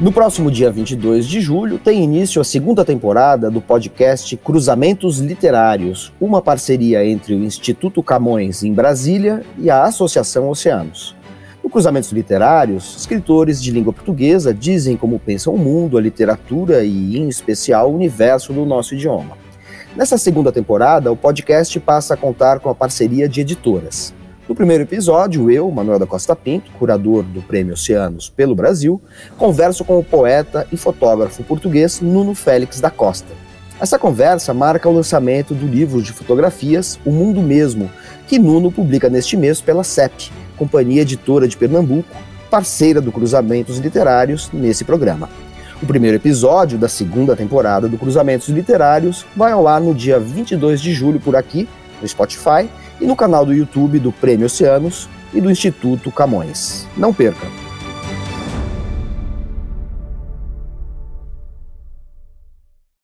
No próximo dia 22 de julho, tem início a segunda temporada do podcast Cruzamentos Literários, uma parceria entre o Instituto Camões, em Brasília, e a Associação Oceanos. No Cruzamentos Literários, escritores de língua portuguesa dizem como pensam o mundo, a literatura e, em especial, o universo do nosso idioma. Nessa segunda temporada, o podcast passa a contar com a parceria de editoras. No primeiro episódio, eu, Manuel da Costa Pinto, curador do Prêmio Oceanos pelo Brasil, converso com o poeta e fotógrafo português Nuno Félix da Costa. Essa conversa marca o lançamento do livro de fotografias O Mundo Mesmo, que Nuno publica neste mês pela CEP, Companhia Editora de Pernambuco, parceira do Cruzamentos Literários nesse programa. O primeiro episódio da segunda temporada do Cruzamentos Literários vai ao ar no dia 22 de julho por aqui, no Spotify, e no canal do YouTube do Prêmio Oceanos e do Instituto Camões. Não perca!